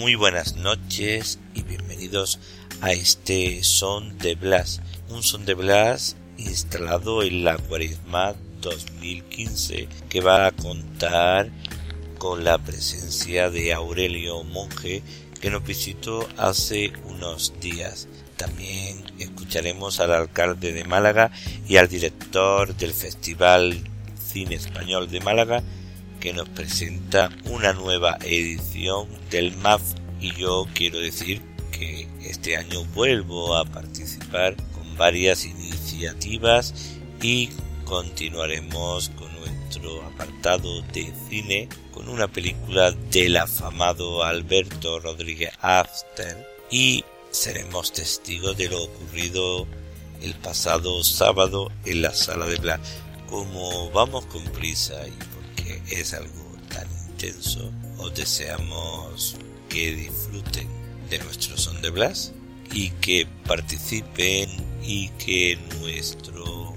Muy buenas noches y bienvenidos a este Son de Blas, un Son de Blas instalado en la Cuaresma 2015 que va a contar con la presencia de Aurelio Monje que nos visitó hace unos días. También escucharemos al alcalde de Málaga y al director del Festival Cine Español de Málaga que nos presenta una nueva edición del MAF y yo quiero decir que este año vuelvo a participar con varias iniciativas y continuaremos con nuestro apartado de cine con una película del afamado Alberto Rodríguez After y seremos testigos de lo ocurrido el pasado sábado en la sala de Black. Como vamos con prisa y es algo tan intenso, os deseamos que disfruten de nuestro son de Blas y que participen y que nuestro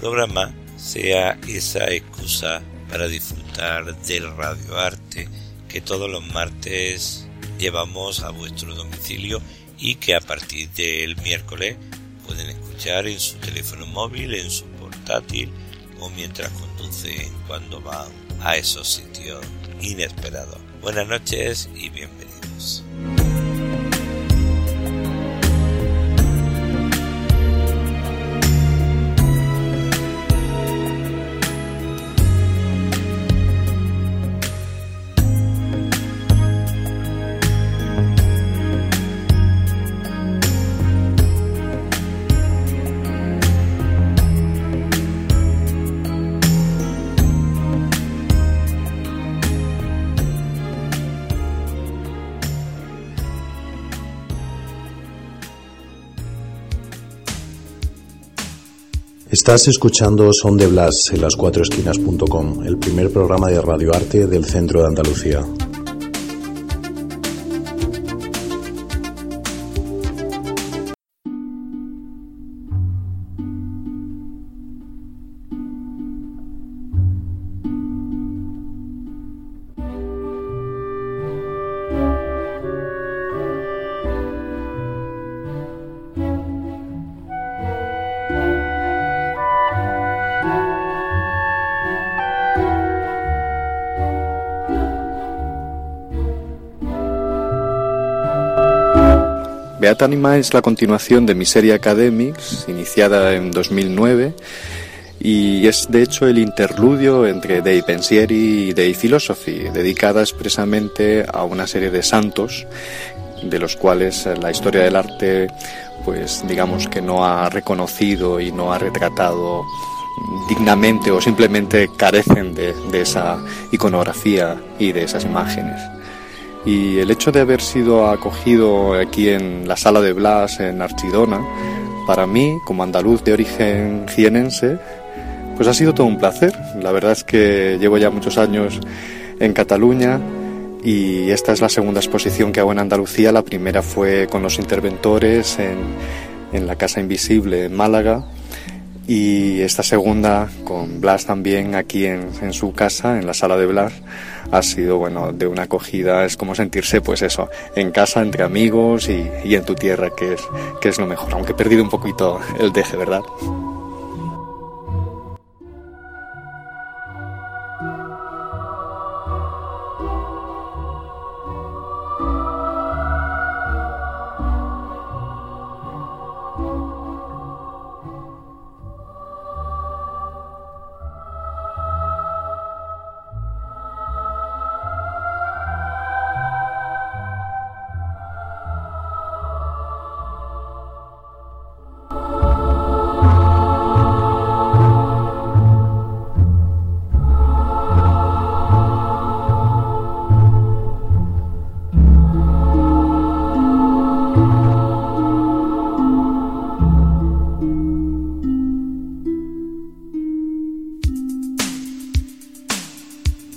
programa sea esa excusa para disfrutar del radioarte que todos los martes llevamos a vuestro domicilio y que a partir del miércoles pueden escuchar en su teléfono móvil, en su portátil o mientras conducen cuando van a esos sitios inesperados. Buenas noches y bienvenidos. Estás escuchando Son de Blas en las cuatro esquinas.com, el primer programa de radioarte del centro de Andalucía. Beat Anima es la continuación de Miseria Academics, iniciada en 2009, y es de hecho el interludio entre Dei Pensieri y Dei Philosophy, dedicada expresamente a una serie de santos, de los cuales la historia del arte, pues digamos que no ha reconocido y no ha retratado dignamente o simplemente carecen de, de esa iconografía y de esas imágenes. Y el hecho de haber sido acogido aquí en la sala de Blas, en Archidona, para mí, como andaluz de origen jienense, pues ha sido todo un placer. La verdad es que llevo ya muchos años en Cataluña y esta es la segunda exposición que hago en Andalucía. La primera fue con los interventores en, en la Casa Invisible en Málaga y esta segunda con Blas también aquí en, en, su casa, en la sala de Blas, ha sido bueno de una acogida, es como sentirse pues eso, en casa entre amigos y, y en tu tierra que es, que es lo mejor, aunque he perdido un poquito el deje, ¿verdad?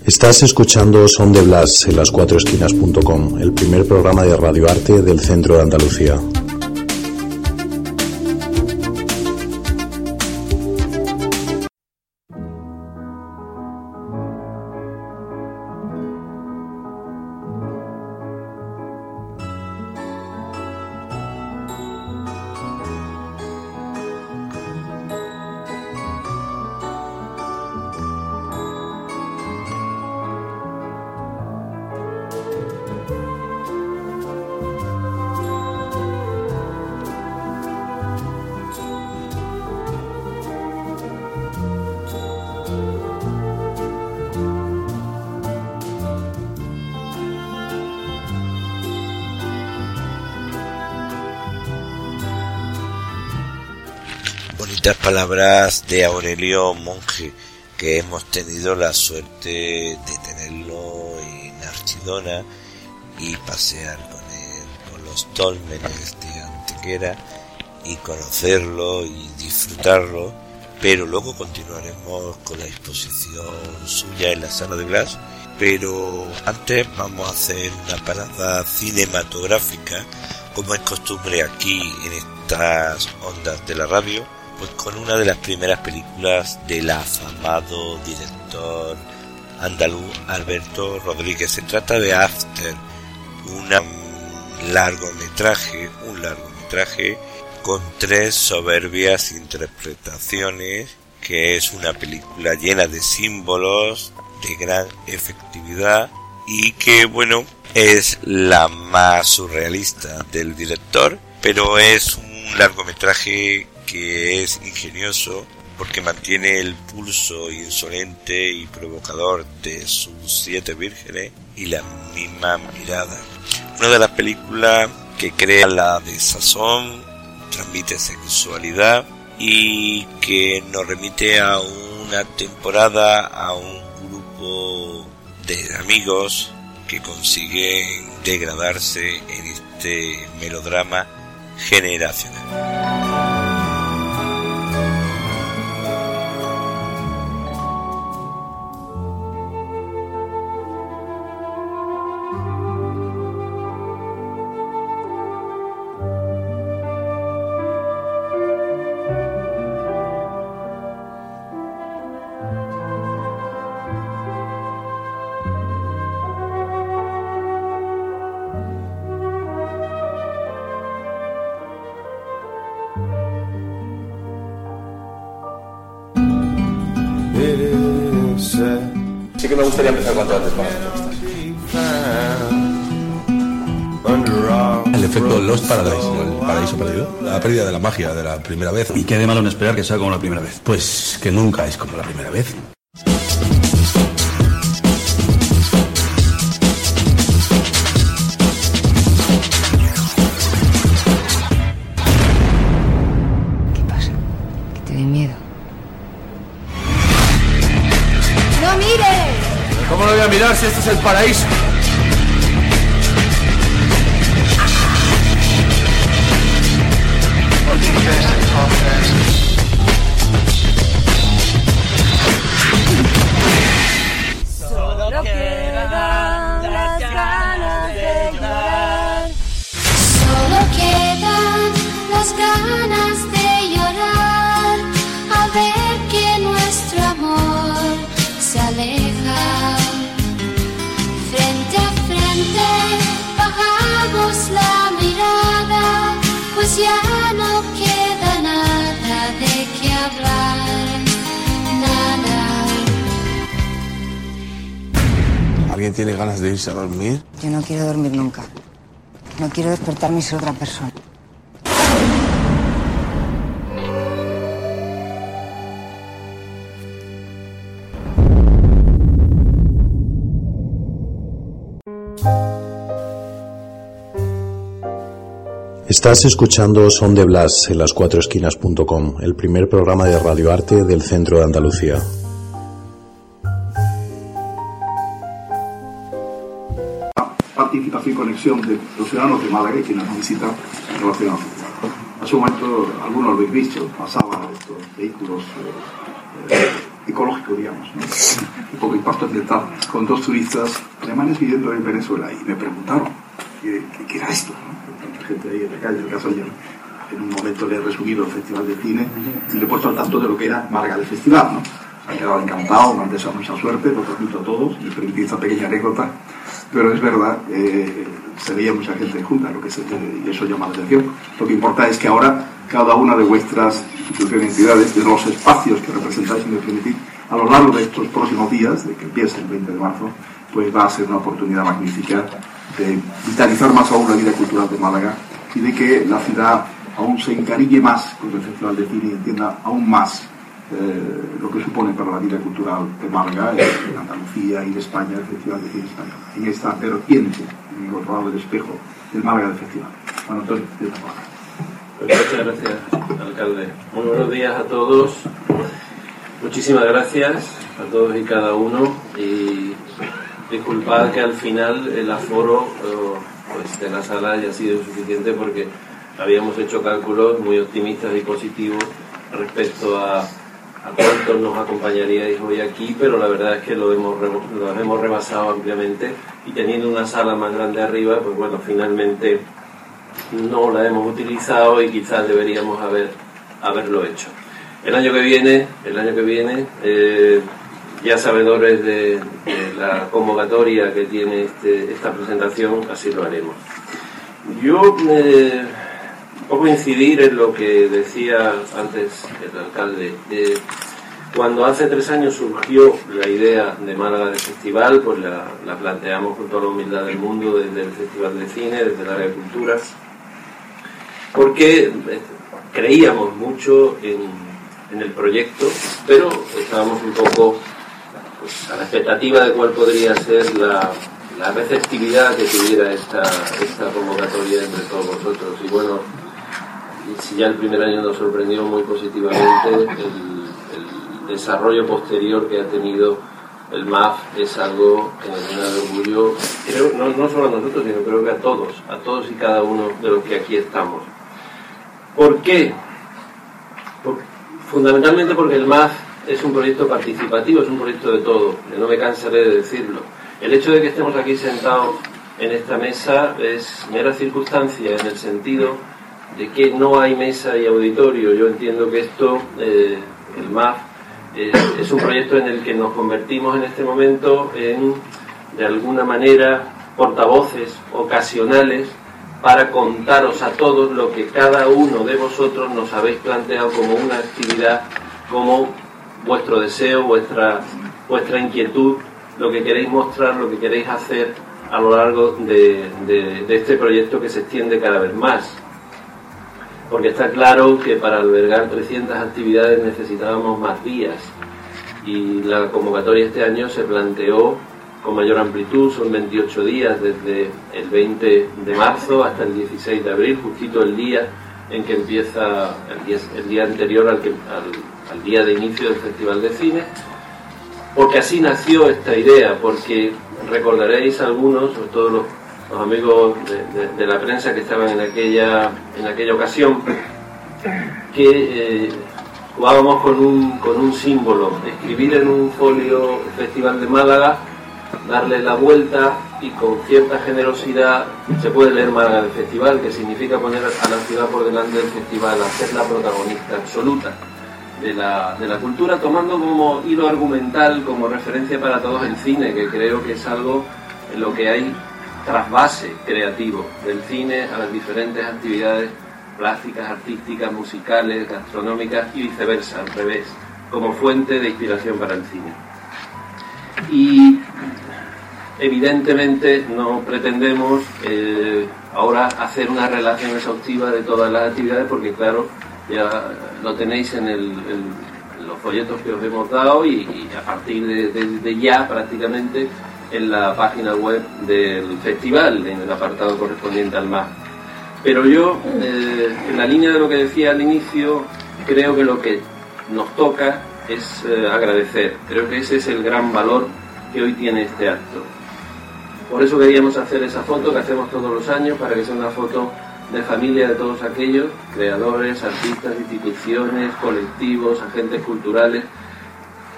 Estás escuchando Son de Blas en las cuatro esquinas.com, el primer programa de radioarte del centro de Andalucía. Bonitas palabras de Aurelio Monge, que hemos tenido la suerte de tenerlo en Archidona y pasear con él por los tólmenes de Antequera y conocerlo y disfrutarlo, pero luego continuaremos con la exposición suya en la sala de Glass. Pero antes vamos a hacer una parada cinematográfica, como es costumbre aquí en estas ondas de la radio, pues con una de las primeras películas del afamado director andaluz Alberto Rodríguez. Se trata de After, un largometraje, un largometraje con tres soberbias interpretaciones, que es una película llena de símbolos, de gran efectividad y que bueno, es la más surrealista del director, pero es un largometraje que es ingenioso porque mantiene el pulso insolente y provocador de sus siete vírgenes y la misma mirada. Una de las películas que crea la desazón, transmite sexualidad y que nos remite a una temporada, a un grupo de amigos que consiguen degradarse en este melodrama generacional. Pérdida de la magia de la primera vez. ¿Y qué de malo en esperar que sea como la primera vez? Pues que nunca es como la primera vez. ¿Qué pasa? ¿Que te doy miedo? ¡No mires! ¿Cómo lo voy a mirar si este es el paraíso? ¿Alguien tiene ganas de irse a dormir? Yo no quiero dormir nunca. No quiero despertarme y ser otra persona. Estás escuchando Son de Blas en las cuatro esquinas.com, el primer programa de radioarte del centro de Andalucía. Conexión de los ciudadanos de Málaga y quienes nos visitan en relación fútbol. Hace un momento, algunos lo habéis visto, pasaban estos vehículos eh, eh, ecológico, digamos, ¿no? un poco impacto ambiental, con dos turistas alemanes viviendo en Venezuela y me preguntaron qué, qué, era esto, ¿no? Gente ahí en la calle, el caso ayer. En un momento le he resumido el Festival de Cine y le he puesto al tanto de lo que era Málaga del Festival, ¿no? Han quedado encantados, me han deseado mucha suerte, lo transmito a todos, me permití esta pequeña anécdota, pero es verdad, eh, se veía mucha gente junta, lo que y eso llama la atención. Lo que importa es que ahora cada una de vuestras instituciones y entidades, de los espacios que representáis en definitiva, a lo largo de estos próximos días, de que empiece el 20 de marzo, pues va a ser una oportunidad magnífica de vitalizar más aún la vida cultural de Málaga y de que la ciudad aún se encariñe más con el Festival de Cine y entienda aún más eh, lo que supone para la vida cultural de Málaga, en Andalucía y de España, el Festival de Cine Español, en esta vertiente, en el otro lado del espejo del Málaga del Festival. Bueno, Antonio, de la palabra. Pues muchas gracias, alcalde. Muy buenos días a todos. Muchísimas gracias a todos y cada uno. Y disculpad que al final el aforo pues, de la sala haya sido suficiente porque habíamos hecho cálculos muy optimistas y positivos respecto a, a cuántos nos acompañaríais hoy aquí, pero la verdad es que lo hemos, lo hemos rebasado ampliamente y teniendo una sala más grande arriba, pues bueno, finalmente no la hemos utilizado y quizás deberíamos haber, haberlo hecho. El año que viene, el año que viene, eh, ya sabedores de, la convocatoria que tiene este, esta presentación, así lo haremos. Yo eh, poco incidir en lo que decía antes el alcalde. Eh, cuando hace tres años surgió la idea de Málaga de Festival, pues la, la, planteamos con toda la humildad del mundo desde el Festival de Cine, desde el área de cultura, porque creíamos mucho en, el proyecto, pero estábamos un poco pues, a la expectativa de cuál podría ser la, la receptividad que tuviera esta, esta convocatoria entre todos vosotros. Y bueno, si ya el primer año nos sorprendió muy positivamente, el, desarrollo posterior que ha tenido el MAF es algo que nos llena de orgullo, creo, no, no solo a nosotros, sino creo que a todos, a todos y cada uno de los que aquí estamos. ¿Por qué? Fundamentalmente porque el MAF es un proyecto participativo, es un proyecto de todo, no me cansaré de decirlo. El hecho de que estemos aquí sentados en esta mesa es mera circunstancia en el sentido de que no hay mesa y auditorio. Yo entiendo que esto, eh, el MAF, es un proyecto en el que nos convertimos en este momento en, de alguna manera, portavoces ocasionales para contaros a todos lo que cada uno de vosotros nos habéis planteado como una actividad, como vuestro deseo, vuestra, vuestra inquietud, lo que queréis mostrar, lo que queréis hacer a lo largo de, de este proyecto que se extiende cada vez más porque está claro que para albergar 300 actividades necesitábamos más días y la convocatoria este año se planteó con mayor amplitud, son 28 días desde el 20 de marzo hasta el 16 de abril, justito el día en que empieza el día, anterior al día de inicio del Festival de Cine, porque así nació esta idea, porque recordaréis algunos, sobre todo los los amigos de, la prensa que estaban en aquella, en aquella ocasión, que eh, jugábamos con un, con un símbolo, escribir en un folio Festival de Málaga, darle la vuelta y con cierta generosidad se puede leer Málaga del Festival, que significa poner a la ciudad por delante del festival, hacer la protagonista absoluta de la, de la cultura, tomando como hilo argumental, como referencia para todos el cine, que creo que es algo en lo que hay trasvase creativo del cine a las diferentes actividades plásticas, artísticas, musicales, gastronómicas y viceversa, al revés, como fuente de inspiración para el cine. Y evidentemente no pretendemos eh, ahora hacer una relación exhaustiva de todas las actividades porque claro, ya lo tenéis en, el, los folletos que os hemos dado y, a partir de, de ya prácticamente en la página web del festival, en el apartado correspondiente al MAP. Pero yo, eh, en la línea de lo que decía al inicio, creo que lo que nos toca es eh, agradecer. Creo que ese es el gran valor que hoy tiene este acto. Por eso queríamos hacer esa foto que hacemos todos los años, para que sea una foto de familia de todos aquellos, creadores, artistas, instituciones, colectivos, agentes culturales,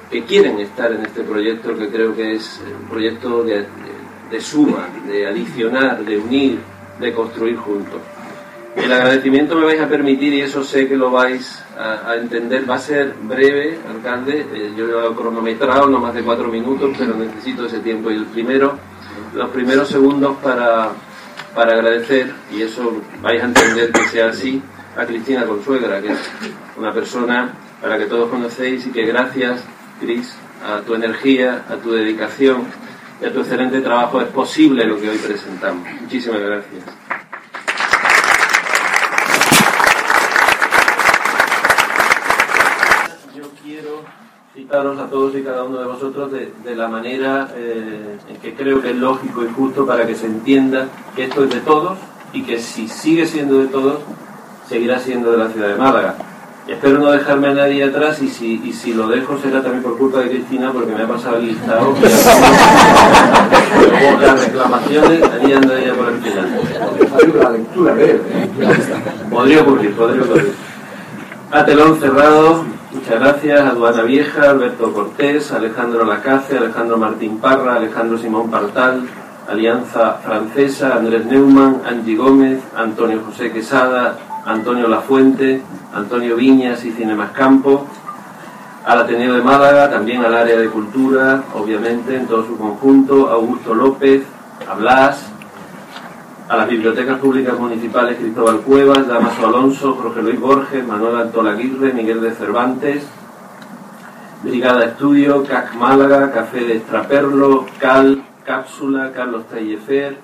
que quieren estar en este proyecto, que creo que es un proyecto de, de, de suma, de adicionar, de unir, de construir juntos. El agradecimiento me vais a permitir, y eso sé que lo vais a, a entender, va a ser breve, alcalde. Eh, yo lo he cronometrado, no más de cuatro minutos, pero necesito ese tiempo. Y el primero, los primeros segundos para, para agradecer, y eso vais a entender que sea así, a Cristina Consuegra, que es una persona a la que todos conocéis y que gracias, Cris, a tu energía, a tu dedicación y a tu excelente trabajo es posible lo que hoy presentamos. Muchísimas gracias. Yo quiero citaros a todos y cada uno de vosotros de, la manera eh, en que creo que es lógico y justo para que se entienda que esto es de todos y que si sigue siendo de todos, seguirá siendo de la ciudad de Málaga. Espero no dejarme a nadie atrás y si, y si lo dejo será también por culpa de Cristina porque me ha pasado el listado. Luego las reclamaciones harían de ella por el final. La lectura breve. Podría ocurrir, podría ocurrir. A telón cerrado, muchas gracias. Aduana Vieja, Alberto Cortés, Alejandro Lacace, Alejandro Martín Parra, Alejandro Simón Partal, Alianza Francesa, Andrés Neumann, Angie Gómez, Antonio José Quesada, Antonio Lafuente, Antonio Viñas y Cinemas Campo, al Ateneo de Málaga, también al área de cultura, obviamente, en todo su conjunto, Augusto López, a Blas, a las bibliotecas públicas municipales Cristóbal Cuevas, Damaso Alonso, Jorge Luis Borges, Manuel Antola Aguirre, Miguel de Cervantes, Brigada Estudio, CAC Málaga, Café de Extraperlo, CAL, Cápsula, Carlos Tallefer,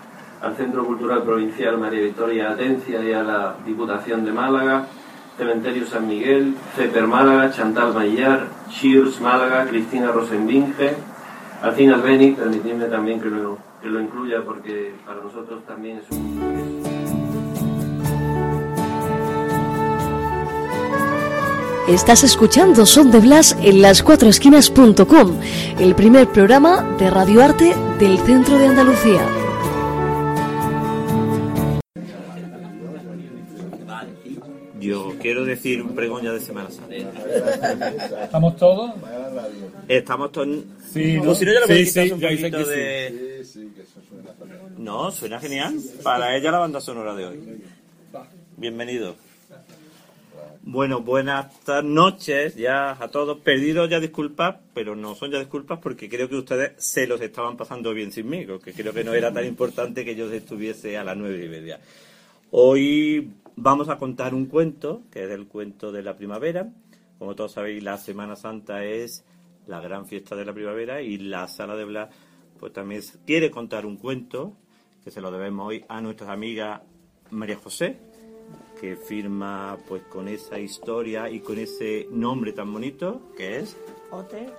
al Centro Cultural Provincial María Victoria Atencia y a la Diputación de Málaga, Cementerio San Miguel, CEPER Málaga, Chantal Maillar, Cheers Málaga, Cristina Rosenbinge, al fin Albeni, permitidme también que lo, que lo incluya porque para nosotros también es un... Estás escuchando Son de Blas en las4esquinas.com, el primer programa de radioarte del centro de Andalucía. Quiero decir un pregón ya de Semana Santa. ¿Estamos todos? Estamos todos. Sí, ¿no? si no, ya le Sí, sí. No, suena genial. Para ella la banda sonora de hoy. Bienvenido. Bueno, buenas noches ya a todos. Perdido ya disculpas, pero no son ya disculpas porque creo que ustedes se los estaban pasando bien sin mí, que creo que no era tan importante que yo estuviese a las nueve y media. Hoy vamos a contar un cuento, que es el cuento de la primavera. Como todos sabéis, la Semana Santa es la gran fiesta de la primavera y la Sala de Blas pues también quiere contar un cuento que se lo debemos hoy a nuestra amiga María José, que firma pues con esa historia y con ese nombre tan bonito que es Ote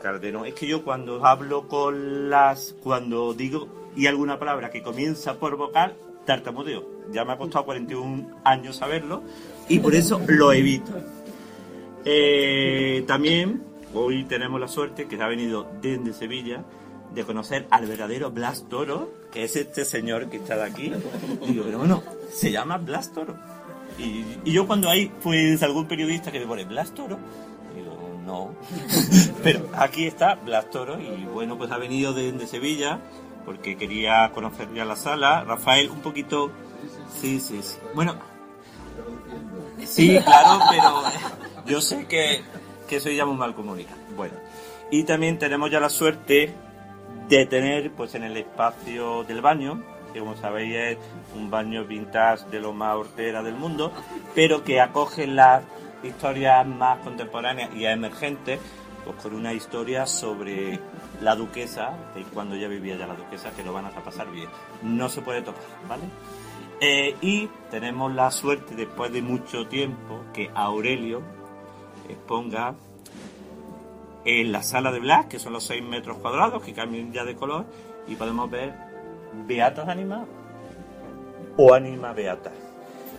Calderón. Es que yo cuando hablo con las, cuando digo y alguna palabra que comienza por vocal, tartamudeo. Ya me ha costado 41 años saberlo y por eso lo evito. Eh, también hoy tenemos la suerte que ha venido desde Sevilla de conocer al verdadero Blas Toro, que es este señor que está de aquí. Digo, pero bueno, se llama Blas Toro. Y, y yo cuando hay pues algún periodista que me pone Blas Toro, digo, no. pero aquí está Blas Toro y bueno, pues ha venido desde Sevilla porque quería conocer ya la sala. Rafael, un poquito... Sí, sí, sí. Bueno, Sí, claro, pero yo sé que, que soy ya muy mal comunicado. Bueno, y también tenemos ya la suerte de tener pues en el espacio del baño, que como sabéis es un baño vintage de lo más hortera del mundo, pero que acoge las historias más contemporáneas y emergentes, pues con una historia sobre la duquesa, de cuando ya vivía ya la duquesa, que lo van a pasar bien. No se puede tocar, ¿vale? Eh, y tenemos la suerte, después de mucho tiempo, que Aurelio exponga en la sala de Blas, que son los 6 metros cuadrados, que cambian ya de color, y podemos ver beatas animadas o anima beatas.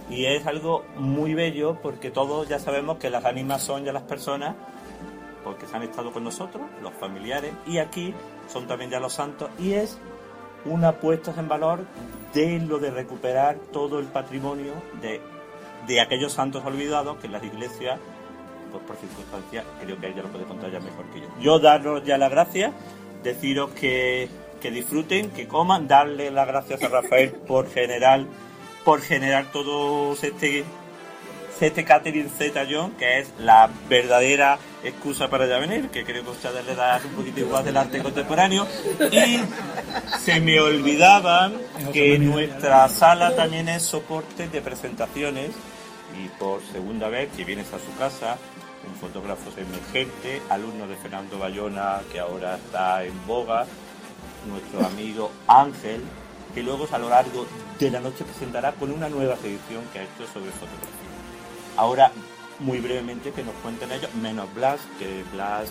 Y es algo muy bello porque todos ya sabemos que las ánimas son ya las personas porque se han estado con nosotros, los familiares, y aquí son también ya los santos, y es una puesta en valor de lo de recuperar todo el patrimonio de, de aquellos santos olvidados que las iglesias pues por circunstancias, creo que ella lo puede contar ya mejor que yo. Yo daros ya las gracias, deciros que, que disfruten, que coman, darle las gracias a Rafael por generar, por generar todo este este catering Z John, que es la verdadera excusa para ya venir, que creo que a ustedes le da un poquito igual del arte contemporáneo. Y se me olvidaban que nuestra sala también es soporte de presentaciones y por segunda vez que vienes a su casa, un fotógrafo emergente, alumno de Fernando Bayona, que ahora está en boga, nuestro amigo Ángel, que luego a lo largo de la noche presentará con una nueva edición que ha hecho sobre fotografía. Ahora, muy brevemente, que nos cuenten ellos, menos Blas, que Blas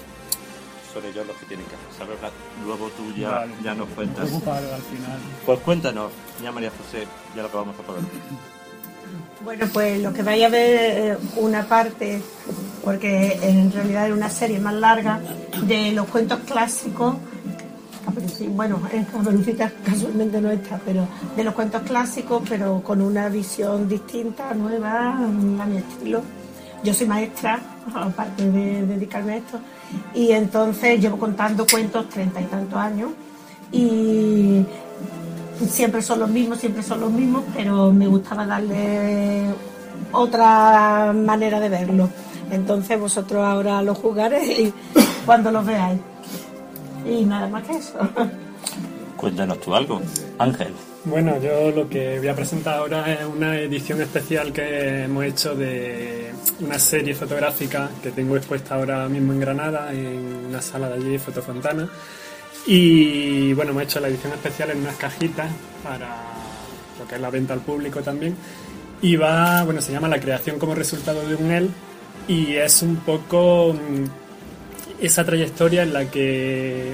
son ellos los que tienen que hacer. ¿Sabes, Blas? Luego tú ya, Vale. ya nos cuentas. Ocupado al final. Pues cuéntanos, ya María José, ya lo que vamos a poder. Bueno, pues lo que vais a ver eh, una parte, porque en realidad es una serie más larga, de los cuentos clásicos. Bueno, en Caperucita casualmente no está, pero de los cuentos clásicos, pero con una visión distinta, nueva, a mi estilo. Yo soy maestra, aparte de dedicarme a esto, y entonces llevo contando cuentos treinta y tantos años, y siempre son los mismos, siempre son los mismos, pero me gustaba darle otra manera de verlo. Entonces vosotros ahora lo jugaréis cuando los veáis. Y nada más que eso. Cuéntanos tú algo, Ángel. Bueno, yo lo que voy a presentar ahora es una edición especial que hemos hecho de una serie fotográfica que tengo expuesta ahora mismo en Granada, en una sala de allí, Fotofontana. Y bueno, hemos hecho la edición especial en unas cajitas para lo que es la venta al público también. Y va, bueno, se llama La creación como resultado de un él y es un poco mm, esa trayectoria en la que,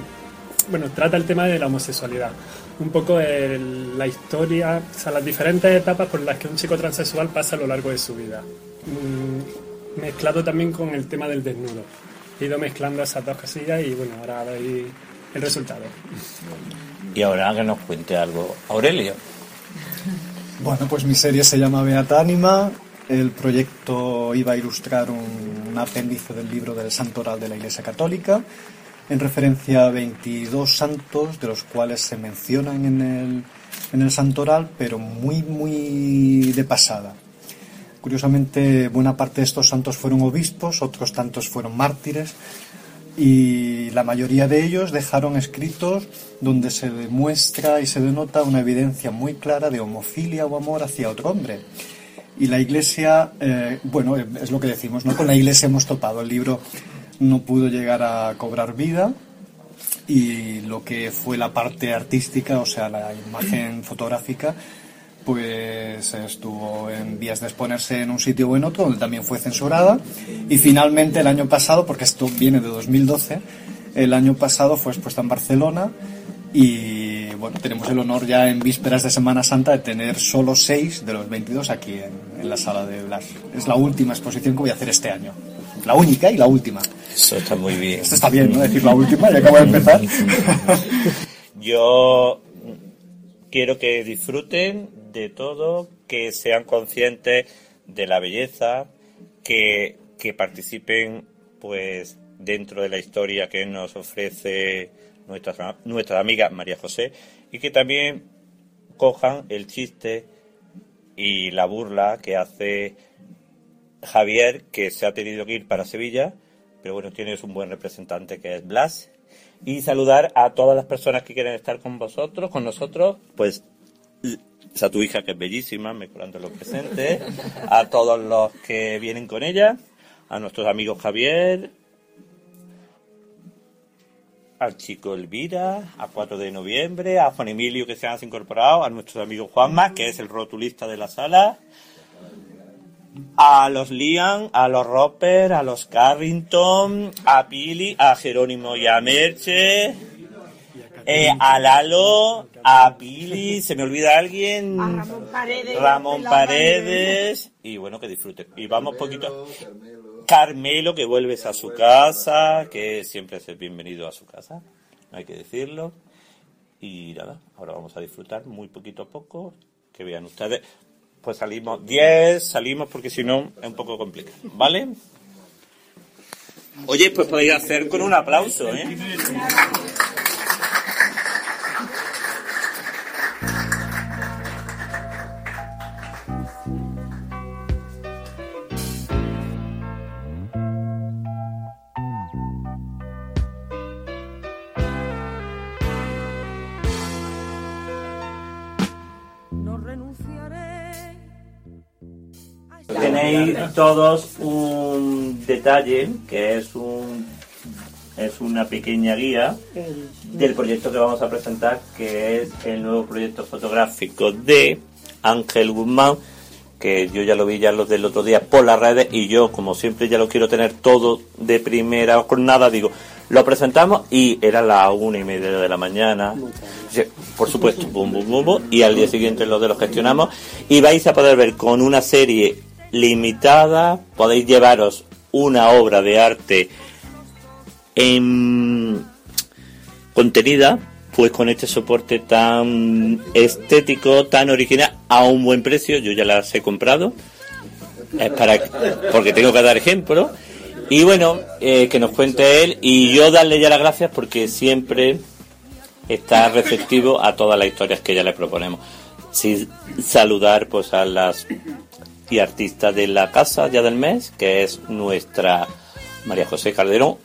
bueno, trata el tema de la homosexualidad. Un poco el- la historia, o sea, las diferentes etapas por las que un chico transexual pasa a lo largo de su vida. Mm, mezclado también con el tema del desnudo. He ido mezclando esas dos casillas y bueno, ahora veis el resultado. Y ahora que nos cuente algo, Aurelio. Bueno, pues mi serie se llama Beata Anima. El proyecto iba a ilustrar un, un apéndice del libro del Santo Oral de la Iglesia Católica, en referencia a 22 santos, de los cuales se mencionan en el, en el Santo Oral, pero muy, muy de pasada. Curiosamente, buena parte de estos santos fueron obispos, otros tantos fueron mártires, y la mayoría de ellos dejaron escritos donde se demuestra y se denota una evidencia muy clara de homofilia o amor hacia otro hombre. Y la iglesia, eh, bueno, es lo que decimos, ¿no? Con la iglesia hemos topado. El libro no pudo llegar a cobrar vida y lo que fue la parte artística, o sea, la imagen fotográfica, pues estuvo en vías de exponerse en un sitio o en otro, donde también fue censurada. Y finalmente el año pasado, porque esto viene de 2012, el año pasado fue expuesta en Barcelona y bueno, tenemos el honor ya en vísperas de Semana Santa de tener solo seis de los 22 aquí en, en la sala de Blas. Es la última exposición que voy a hacer este año. La única y la última. Eso está muy bien. Esto está bien, ¿no? Decir la última, ya acabo de empezar. Yo quiero que disfruten de todo, que sean conscientes de la belleza, que, que participen pues dentro de la historia que nos ofrece nuestra, nuestra amiga María José y que también cojan el chiste y la burla que hace Javier, que se ha tenido que ir para Sevilla, pero bueno, tienes un buen representante que es Blas. Y saludar a todas las personas que quieren estar con vosotros, con nosotros, pues a tu hija que es bellísima, mejorando los presentes, a todos los que vienen con ella, a nuestros amigos Javier, al chico Elvira, a 4 de noviembre, a Juan Emilio que se han incorporado, a nuestro amigo Juanma, que es el rotulista de la sala, a los Liam, a los Roper, a los Carrington, a Pili, a Jerónimo y a Merche, eh, a Lalo, a Pili, se me olvida alguien, Ramón Paredes. Ramón Paredes, y bueno, que disfruten. Y vamos poquito. Carmelo, que vuelves a su casa, que siempre es bienvenido a su casa, no hay que decirlo. Y nada, ahora vamos a disfrutar muy poquito a poco, que vean ustedes. Pues salimos 10, salimos porque si no es un poco complicado, ¿vale? Oye, pues podéis hacer con un aplauso, ¿eh? Tenéis todos un detalle que es un es una pequeña guía del proyecto que vamos a presentar, que es el nuevo proyecto fotográfico de Ángel Guzmán, que yo ya lo vi ya los del otro día por las redes y yo, como siempre, ya lo quiero tener todo de primera jornada, digo, lo presentamos y era la una y media de la mañana. Por supuesto, bum, bum, bum, y al día siguiente los de los gestionamos y vais a poder ver con una serie limitada, podéis llevaros una obra de arte en contenida, pues con este soporte tan estético, tan original, a un buen precio, yo ya las he comprado, para porque tengo que dar ejemplo. Y bueno, eh, que nos cuente él y yo darle ya las gracias porque siempre está receptivo a todas las historias que ya le proponemos. Sin saludar pues a las y artistas de la casa ya del mes, que es nuestra María José Calderón,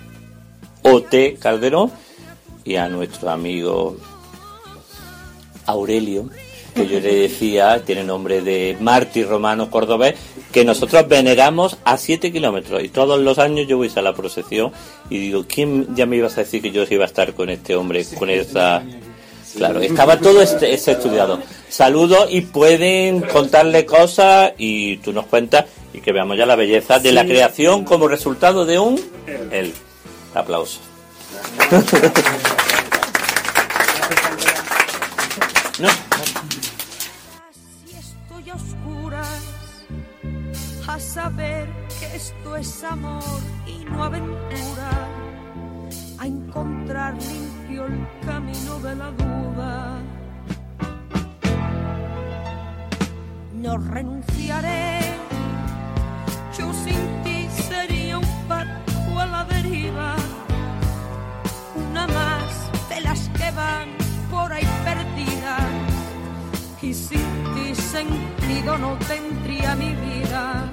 OT Calderón, y a nuestro amigo Aurelio, que yo le decía, tiene nombre de Martí Romano Cordobés, que nosotros veneramos a 7 kilómetros y todos los años yo voy a la procesión y digo, ¿quién ya me ibas a decir que yo iba a estar con este hombre, con esa... Claro, estaba todo este, este estudiado. Saludos y pueden contarle cosas y tú nos cuentas y que veamos ya la belleza de la creación como resultado de un... El aplauso. No. Si estoy a oscuras, a saber que esto es amor y no aventura, a encontrar limpio el camino de la duda. No renunciaré, yo sin ti sería un barco a la deriva, una más de las que van por ahí perdidas y sin ti sentido no tendría mi vida.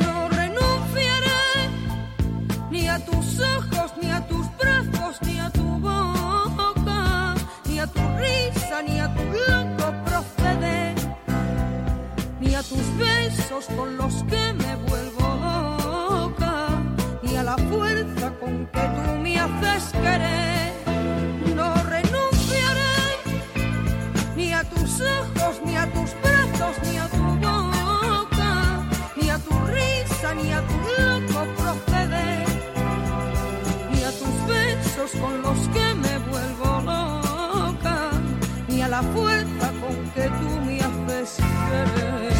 No renunciaré ni a tus ojos, ni a tus brazos, ni a tu boca, ni a tu risa, ni a besos con los que me vuelvo loca, ni a la fuerza con que tú me haces querer. No renunciaré ni a tus ojos, ni a tus brazos, ni a tu boca, ni a tu risa, ni a tu loco proceder, ni a tus besos con los que me vuelvo loca, ni a la fuerza con que tú me haces querer.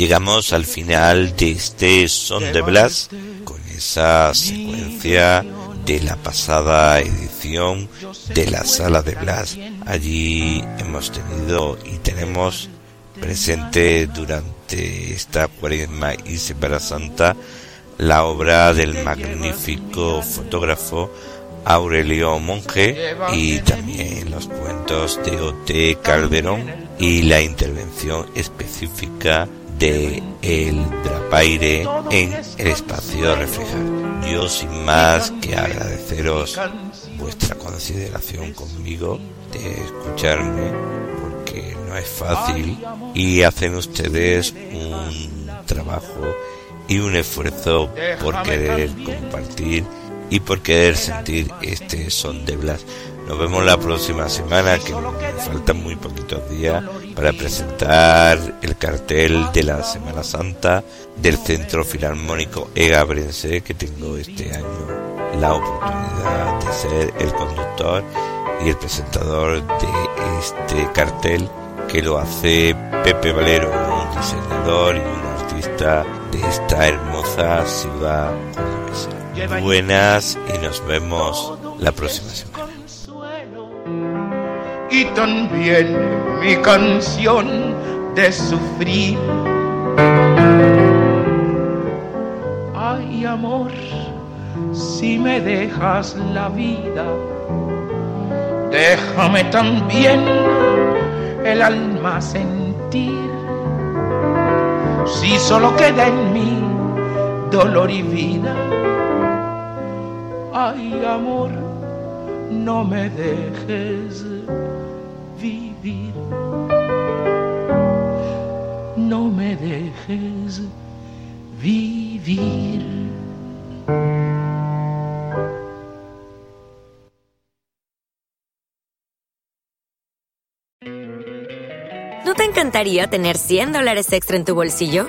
Llegamos al final de este Son de Blas con esa secuencia de la pasada edición de la sala de Blas. Allí hemos tenido y tenemos presente durante esta cuaresma y Semana Santa la obra del magnífico fotógrafo Aurelio Monge y también los cuentos de O.T. Calderón y la intervención específica de El Drapaire en el espacio reflejar. Yo sin más que agradeceros vuestra consideración conmigo, de escucharme, porque no es fácil y hacen ustedes un trabajo y un esfuerzo por querer compartir y por querer sentir este son de Blas. Nos vemos la próxima semana, que faltan muy poquitos días para presentar el cartel de la Semana Santa del Centro Filarmónico Egabrense, que tengo este año la oportunidad de ser el conductor y el presentador de este cartel que lo hace Pepe Valero, un diseñador y un artista de esta hermosa ciudad. Buenas y nos vemos la próxima semana. Y también mi canción de sufrir. Ay, amor, si me dejas la vida, déjame también el alma sentir. Si solo queda en mí dolor y vida, ay, amor, no me dejes vivir. No me dejes vivir. ¿No te encantaría tener 100 dólares extra en tu bolsillo?